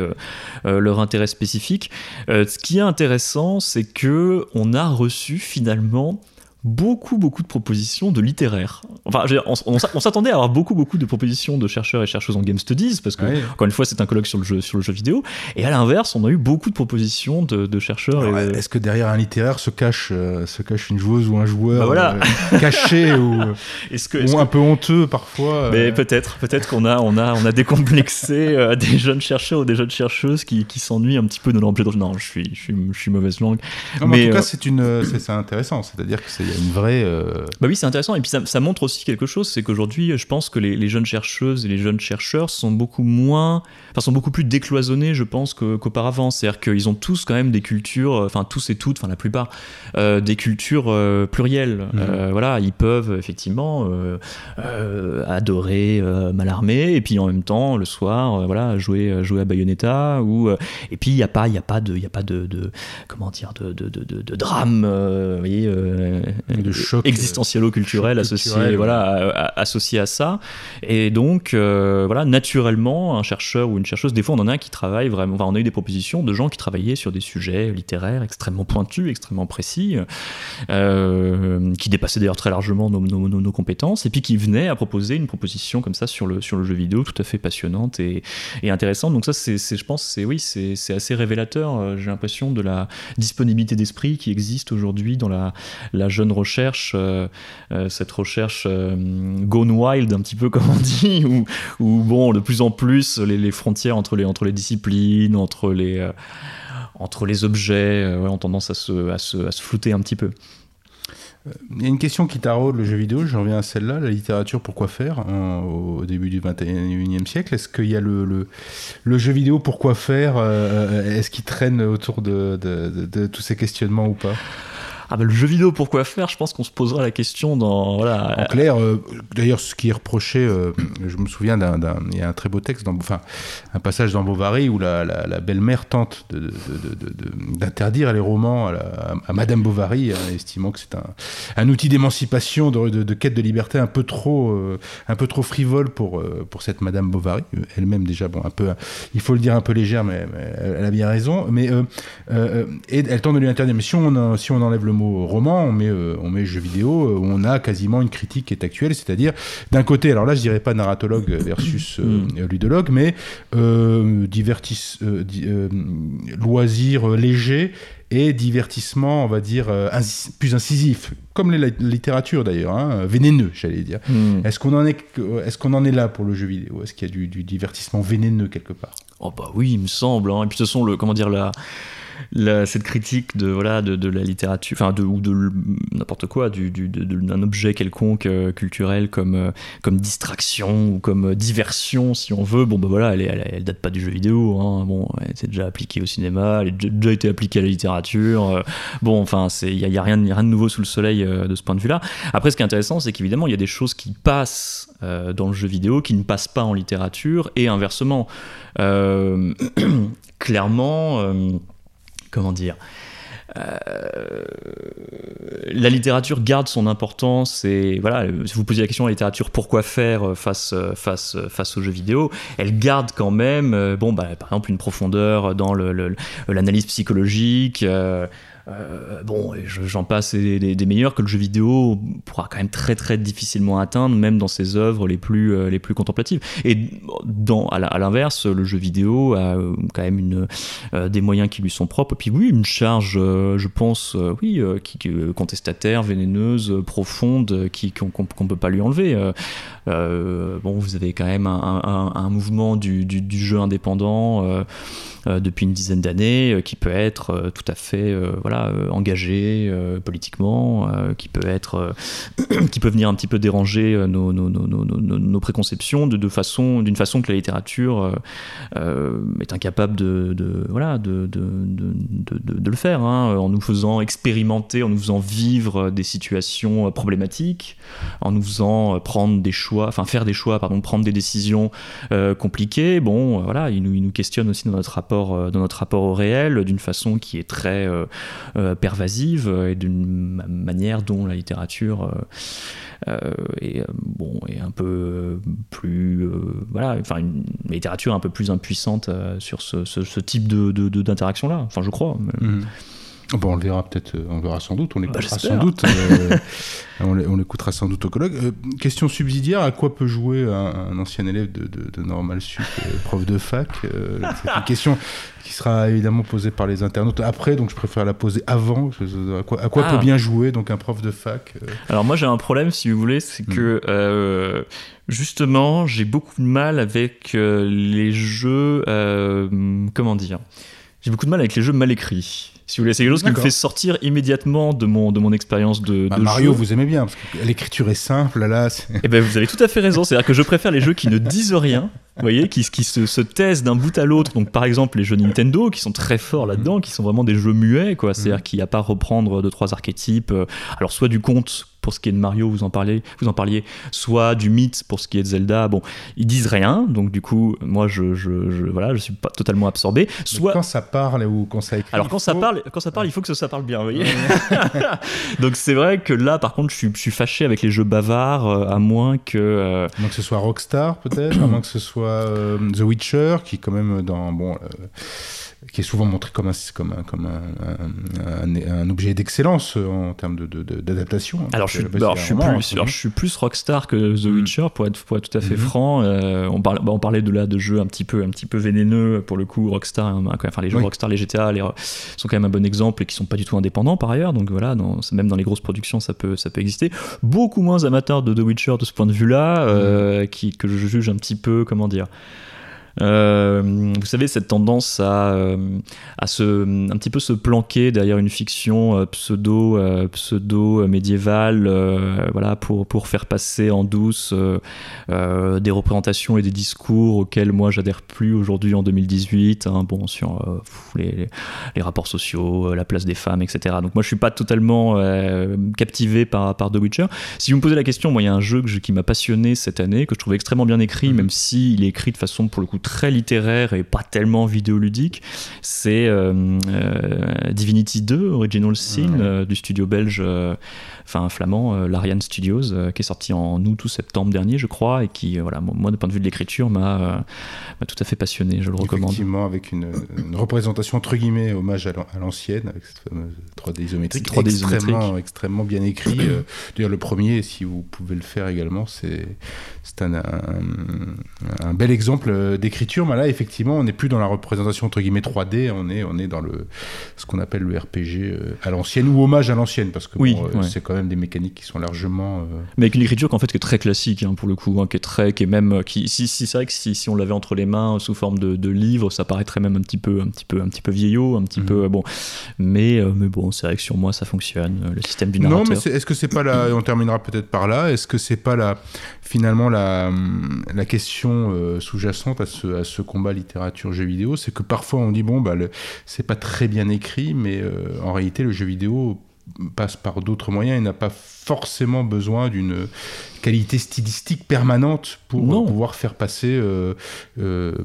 leur intérêt spécifique. ce qui est intéressant, c'est que on a reçu finalement beaucoup, beaucoup de propositions de littéraires. Enfin, on, s'attendait à avoir beaucoup, beaucoup de propositions de chercheurs et chercheuses en Game Studies, parce que, encore une fois, c'est un colloque sur le, jeu, sur le jeu vidéo. Et à l'inverse, on a eu beaucoup de propositions de, chercheurs. Est-ce que derrière un littéraire se cache, euh, se cache une joueuse ou un joueur bah euh, caché ou, que, un peu honteux parfois Mais euh peut-être, peut-être qu'on a, on a, on a décomplexé des jeunes chercheurs ou des jeunes chercheuses qui, qui s'ennuient un petit peu de l'objet de... Non, je suis, je suis, je suis mauvaise langue. mais, en tout cas, c'est une, c'est intéressant. C'est-à-dire que c'est une vraie. Bah oui, c'est intéressant. Et puis ça, montre aussi quelque chose, c'est qu'aujourd'hui, je pense que les, jeunes chercheuses et les jeunes chercheurs sont beaucoup moins, enfin sont beaucoup plus décloisonnés, je pense, qu'auparavant. C'est-à-dire qu'ils ont tous quand même des cultures, enfin tous et toutes, enfin la plupart, des cultures plurielles. Mmh. voilà, ils peuvent effectivement adorer Malarmé et puis en même temps le soir, voilà, jouer jouer à Bayonetta ou et puis il n'y a pas il a pas de il a pas de, comment dire de, de, de, drame euh, voyez, euh, de choc existentielo-culturel associé voilà associé à ça. Et donc euh, voilà naturellement un chercheur ou une chercheuse des fois on en a un qui travaille vraiment enfin, on a eu des propositions de gens qui travaillaient sur des sujets littéraires extrêmement pointus extrêmement précis qui dépassaient d'ailleurs très largement nos, nos, nos, compétences et puis qui venaient à proposer une proposition comme ça sur le sur le jeu vidéo tout à fait passionnante et, et intéressante. Donc ça c'est je pense c'est oui c'est assez révélateur j'ai l'impression de la disponibilité d'esprit qui existe aujourd'hui dans la, la, jeune recherche, euh, euh, cette recherche euh, gone wild, un petit peu comme on dit, où, bon, de plus en plus les, frontières entre les, disciplines, entre les, objets ont tendance à se, flouter un petit peu. Il y a une question qui taraude le jeu vidéo, j'en reviens à celle-là, la littérature, pourquoi faire hein, au début du 21e siècle? Est-ce qu'il y a le, jeu vidéo, pourquoi faire Est-ce qu'il traîne autour de, de, tous ces questionnements ou pas? Ah bah, le jeu vidéo, pourquoi faire? Je pense qu'on se posera la question dans. Voilà. En clair, euh, d'ailleurs, ce qui est reproché, euh, je me souviens d'un. Il y a un très beau texte, dans, enfin, un passage dans Bovary où la, la, belle-mère tente d'interdire les romans à, Madame Bovary, hein, estimant que c'est un, un, outil d'émancipation, de, quête de liberté un peu trop, euh, un peu trop frivole pour, pour cette Madame Bovary, elle-même déjà, bon, un peu, il faut le dire, un peu légère, mais, elle a bien raison. Mais, et elle tente de lui interdire. Mais si on, si on enlève le mot roman, on met, euh, on met jeu vidéo, euh, où on a quasiment une critique qui est actuelle, c'est-à-dire d'un côté, alors là je dirais pas narratologue versus euh, mm. ludologue, mais divertis, loisir léger et divertissement, on va dire, plus incisif, comme la littérature d'ailleurs, hein, vénéneux, j'allais dire. Mm. Est-ce qu'on en est, qu'on en est là pour le jeu vidéo? Est-ce qu'il y a du, divertissement vénéneux quelque part? Oh bah oui, il me semble. Hein. Et puis de toute façon, le, comment dire, la, cette critique de voilà de, la littérature, enfin de ou de n'importe quoi, du, du d'un objet quelconque euh, culturel comme euh, comme distraction ou comme euh, diversion si on veut. Bon ben voilà, elle, elle, date pas du jeu vidéo. Hein. Bon, elle s'est déjà appliquée au cinéma, elle a déjà été appliquée à la littérature. bon, enfin il y, a, rien de nouveau sous le soleil de ce point de vue-là. Après, ce qui est intéressant, c'est qu'évidemment il y a des choses qui passent dans le jeu vidéo qui ne passent pas en littérature et inversement. clairement comment dire euh, la littérature garde son importance et voilà, si vous posez la question à la littérature pourquoi faire euh, face, euh, face, face aux jeux vidéo, elle garde quand même, bah, par exemple, une profondeur dans l'analyse psychologique. Bon, j'en passe des, meilleurs que le jeu vidéo pourra quand même très très difficilement atteindre, même dans ses œuvres les plus, euh, les plus contemplatives. Et dans, à l'inverse, le jeu vidéo a euh, quand même une, des moyens qui lui sont propres. Et puis oui, une charge, je pense, oui, qui, contestataire, vénéneuse, profonde, qui qu'on ne peut pas lui enlever. bon, vous avez quand même un, mouvement du, jeu indépendant depuis une dizaine d'années qui peut être tout à fait voilà euh, engagé euh, politiquement, euh, qui peut être, qui peut venir un petit peu déranger nos, préconceptions de, façon, d'une façon que la littérature est incapable de, voilà, de, le faire, hein, en nous faisant expérimenter, en nous faisant vivre des situations problématiques, en nous faisant prendre des choix, enfin faire des choix, pardon, prendre des décisions compliquées. Bon, voilà, il nous, questionne aussi dans notre rapport, dans notre rapport au réel, d'une façon qui est très pervasive et d'une manière dont la littérature euh, euh, est, bon, est un peu plus. voilà, enfin, une littérature un peu plus impuissante sur ce, type d'interaction de, de, là. Enfin, je crois. Bon, on le verra peut-être, on verra sans doute, on bah, l'écoutera sans doute. on l'écoutera sans doute au colloque. question subsidiaire, à quoi peut jouer un, ancien élève de, de, Normal Sup, prof de fac C'est une question qui sera évidemment posée par les internautes après, donc je préfère la poser avant. À quoi, à quoi peut ah. bien jouer donc un prof de fac euh? Alors moi j'ai un problème si vous voulez, c'est que hmm. euh, justement j'ai beaucoup de mal avec euh, les jeux, comment dire? J'ai beaucoup de mal avec les jeux mal écrits. Si vous voulez, c'est quelque chose qui me fait sortir immédiatement de mon, de mon expérience de, bah, Mario, vous aimez bien, parce que l'écriture est simple, là. Eh ben, vous avez tout à fait raison. C'est-à-dire que je préfère les jeux qui ne disent rien, vous voyez, qui, qui se, se taisent d'un bout à l'autre. Donc, par exemple, les jeux Nintendo, qui sont très forts là-dedans, qui sont vraiment des jeux muets, quoi. C'est-à-dire mm. qu'il n'y a pas à reprendre deux, trois archétypes. Euh, alors, soit du conte pour ce qui est de Mario, vous en parliez, vous en parliez, soit du mythe pour ce qui est de Zelda. Bon, ils disent rien, donc du coup, moi, je, je, je voilà, je suis pas totalement absorbé. Soit quand ça parle ou quand ça écrit. Alors quand ça parle, quand ça parle, il faut que ça parle bien, vous voyez. donc c'est vrai que là, par contre, je suis, je suis fâché avec les jeux bavards, euh, à moins que. Euh... À moins que ce soit Rockstar, peut-être, à moins que ce soit euh, The Witcher, qui quand même dans bon. Euh, qui est souvent montré comme un, comme un, comme un, un, objet d'excellence en termes d'adaptation. De, de, alors, je suis, alors, je, suis plus, alors, je suis plus rockstar que The mm. Witcher, pour être, pour être tout à fait mm-hmm. franc. Euh, on, bah, on parlait de là de jeux un petit peu, un petit peu vénéneux, pour le coup, Rockstar, hein, enfin les jeux Rockstar, les GTA, les, sont quand même un bon exemple et qui sont pas du tout indépendants par ailleurs. Donc voilà, dans, même dans les grosses productions, ça peut, ça peut exister. Beaucoup moins amateur de The Witcher de ce point de vue-là, euh, mm. qui, que je juge un petit peu, comment dire. Euh, vous savez, cette tendance à, euh, à se, un petit peu se planquer derrière une fiction euh, pseudo, pseudo médiévale, voilà, pour, pour faire passer en douce des représentations et des discours auxquels moi j'adhère plus aujourd'hui en 2018. Hein, bon, sur les, les, rapports sociaux, la place des femmes, etc. Donc moi je suis pas totalement captivé par, par The Witcher. Si vous me posez la question, moi il y a un jeu qui m'a passionné cette année, que je trouvais extrêmement bien écrit, mm-hmm. même s'il est écrit de façon pour le coup très littéraire et pas tellement vidéoludique, c'est euh, euh, Divinity 2, Original Sin, euh, du studio belge, enfin flamand, l'Ariane Studios, qui est sorti en août ou septembre dernier, je crois, et qui, voilà, moi, de point de vue de l'écriture, m'a tout à fait passionné, je le recommande. Effectivement, avec une, représentation, entre guillemets, hommage à l'ancienne, avec cette fameuse 3D isométrique, 3D extrêmement, extrêmement bien écrit. D'ailleurs, le premier, si vous pouvez le faire également, c'est un, un, un, bel exemple d'écriture mais là, effectivement, on n'est plus dans la représentation entre guillemets 3D, on est, on est dans le, ce qu'on appelle le RPG euh, à l'ancienne ou hommage à l'ancienne, parce que oui, euh, c'est quand même des mécaniques qui sont largement. Euh, mais avec une écriture qu'en fait qui est très classique hein, pour le coup, hein, qui est très, qui est même, qui, si, si c'est vrai que si, si on l'avait entre les mains sous forme de, de, livre, ça paraîtrait même un petit peu, un petit peu, un petit peu vieillot, un petit mhm. peu bon. Mais, mais bon, c'est vrai que sur moi ça fonctionne, le système du narrateur. Non, mais est-ce que c'est pas la, on terminera peut-être par là, est-ce que c'est pas la, finalement la, la question sous-jacente à ce, à ce combat littérature jeu vidéo, c'est que parfois on dit bon bah c'est pas très bien écrit, mais euh, en réalité le jeu vidéo passe par d'autres moyens et n'a pas forcément besoin d'une qualité stylistique permanente pour pouvoir faire passer. Euh, euh,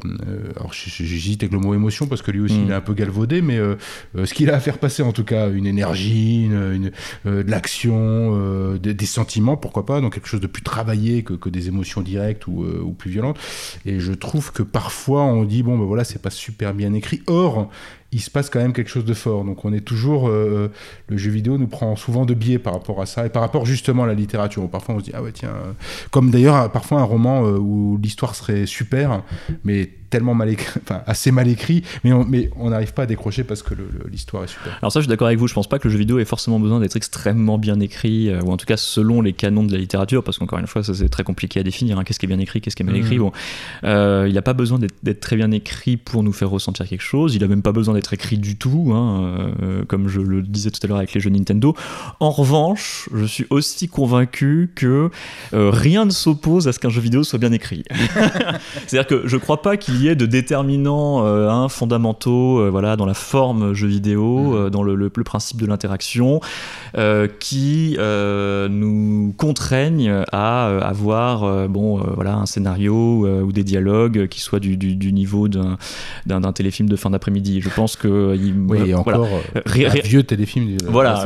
alors j'hésite avec le mot émotion parce que lui aussi mm. il est un peu galvaudé, mais euh, ce qu'il a à faire passer en tout cas, une énergie, une, de l'action, des, sentiments, pourquoi pas, donc quelque chose de plus travaillé que, que des émotions directes ou, ou, plus violentes. Et je trouve que parfois on dit bon ben voilà c'est pas super bien écrit. Or il se passe quand même quelque chose de fort. Donc on est toujours, le jeu vidéo nous prend souvent de biais par rapport à ça et par rapport justement à la littérature. Parfois on se dit ah ouais tiens, comme d'ailleurs parfois un roman où l'histoire serait super, mais tellement mal écrit, enfin assez mal écrit, mais on mais on n'arrive pas à décrocher parce que l'histoire est super. Alors ça, je suis d'accord avec vous. Je pense pas que le jeu vidéo ait forcément besoin d'être extrêmement bien écrit, euh, ou en tout cas selon les canons de la littérature, parce qu'encore une fois, ça c'est très compliqué à définir. Hein. Qu'est-ce qui est bien écrit, qu'est-ce qui est mal écrit. Mmh. Bon, euh, il n'a pas besoin d'être très bien écrit pour nous faire ressentir quelque chose. Il a même pas besoin d'être écrit du tout, hein, euh, comme je le disais tout à l'heure avec les jeux Nintendo. En revanche, je suis aussi convaincu que rien ne s'oppose à ce qu'un jeu vidéo soit bien écrit. C'est-à-dire que je crois pas qu'il y ait de déterminants euh, fondamentaux euh, voilà, dans la forme jeu vidéo, mm. euh, dans le, principe de l'interaction, qui nous contraignent à avoir bon, voilà, un scénario ou des dialogues qui soient du, du, niveau d'un téléfilm de fin d'après-midi. Je pense que. Il, oui, encore un vieux téléfilm voilà,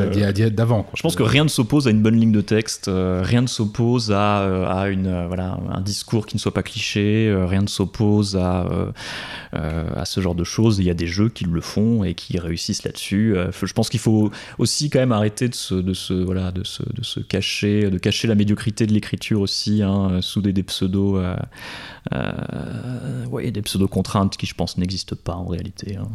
d'avant. Je pense que rien ne s'oppose à une bonne ligne de texte, rien ne s'oppose à, à une, voilà, un discours qui ne soit pas cliché, rien ne s'oppose à euh, à ce genre de choses. Il y a des jeux qui le font et qui réussissent là-dessus. Euh, je pense qu'il faut aussi quand même arrêter de se, voilà, de se, de se cacher, de cacher la médiocrité de l'écriture aussi hein, sous des, pseudos, euh, ouais, des pseudo contraintes qui je pense n'existent pas en réalité. Hein.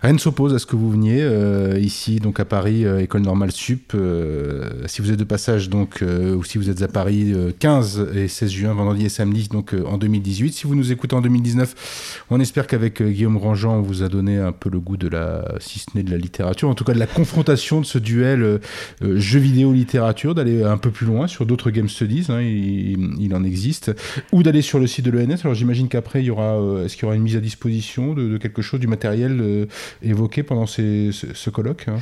Rien ne s'oppose à ce que vous veniez euh, ici, donc à Paris, euh, école normale sup. Euh, si vous êtes de passage, donc, ou si vous êtes à Paris, 15 et 16 juin, vendredi et samedi, donc en 2018. Si vous nous écoutez en 2019, on espère qu'avec Guillaume Grandjean, on vous a donné un peu le goût de la, si ce n'est de la littérature, en tout cas de la confrontation de ce duel jeu vidéo littérature, d'aller un peu plus loin sur d'autres game studies. Hein, il, en existe, ou d'aller sur le site de l'ENS. Alors j'imagine qu'après, il y aura, est-ce qu'il y aura une mise à disposition de, de quelque chose, du matériel évoqué pendant ce, colloque hein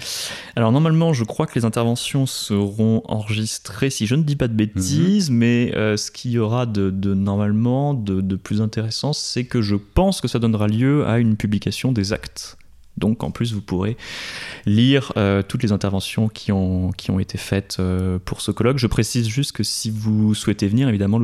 Alors normalement, je crois que les interventions seront enregistrées, si je ne dis pas de bêtises, mhm. mais euh, ce qu'il y aura de, normalement de, de plus intéressant, c'est que je pense que ça donnera lieu à une publication des actes. Donc en plus, vous pourrez lire euh, toutes les interventions qui ont, qui ont été faites euh, pour ce colloque. Je précise juste que si vous souhaitez venir, évidemment,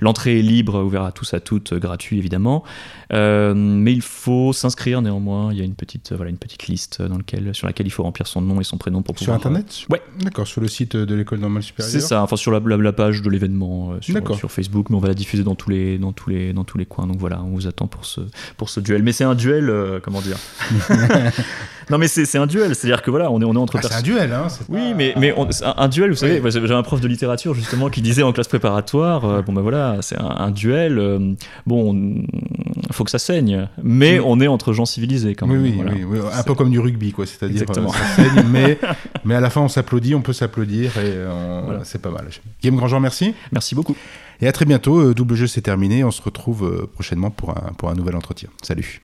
l'entrée est libre, ouverte à tous, à toutes, gratuit évidemment. Euh, mais il faut s'inscrire néanmoins. Il y a une petite, voilà, une petite liste dans lequel, sur laquelle il faut remplir son nom et son prénom pour pouvoir. Sur Internet Ouais. D'accord, sur le site de l'école normale supérieure C'est ça, enfin sur la, la, page de l'événement sur, sur, Facebook, mais on va la diffuser dans tous les, dans tous les, dans tous les coins. Donc voilà, on vous attend pour ce, pour ce duel. Mais c'est un duel, comment dire? non, mais c'est un duel, c'est-à-dire que voilà, on est, on est entre ah, C'est un duel, hein. Oui, mais, mais un, duel, vous savez, j'ai un prof de littérature justement qui disait en classe préparatoire, euh, bon ben voilà, c'est un, duel, euh, bon, il faut que ça saigne, mais on est entre gens civilisés quand même. Oui, oui, oui, un peu comme du rugby, quoi, c'est-à-dire euh, ça saigne, mais, mais à la fin on s'applaudit, on peut s'applaudir et c'est pas mal. Game Grandjean, merci. Merci beaucoup. Et à très bientôt, double jeu c'est terminé, on se retrouve prochainement pour un, pour un nouvel entretien. Salut.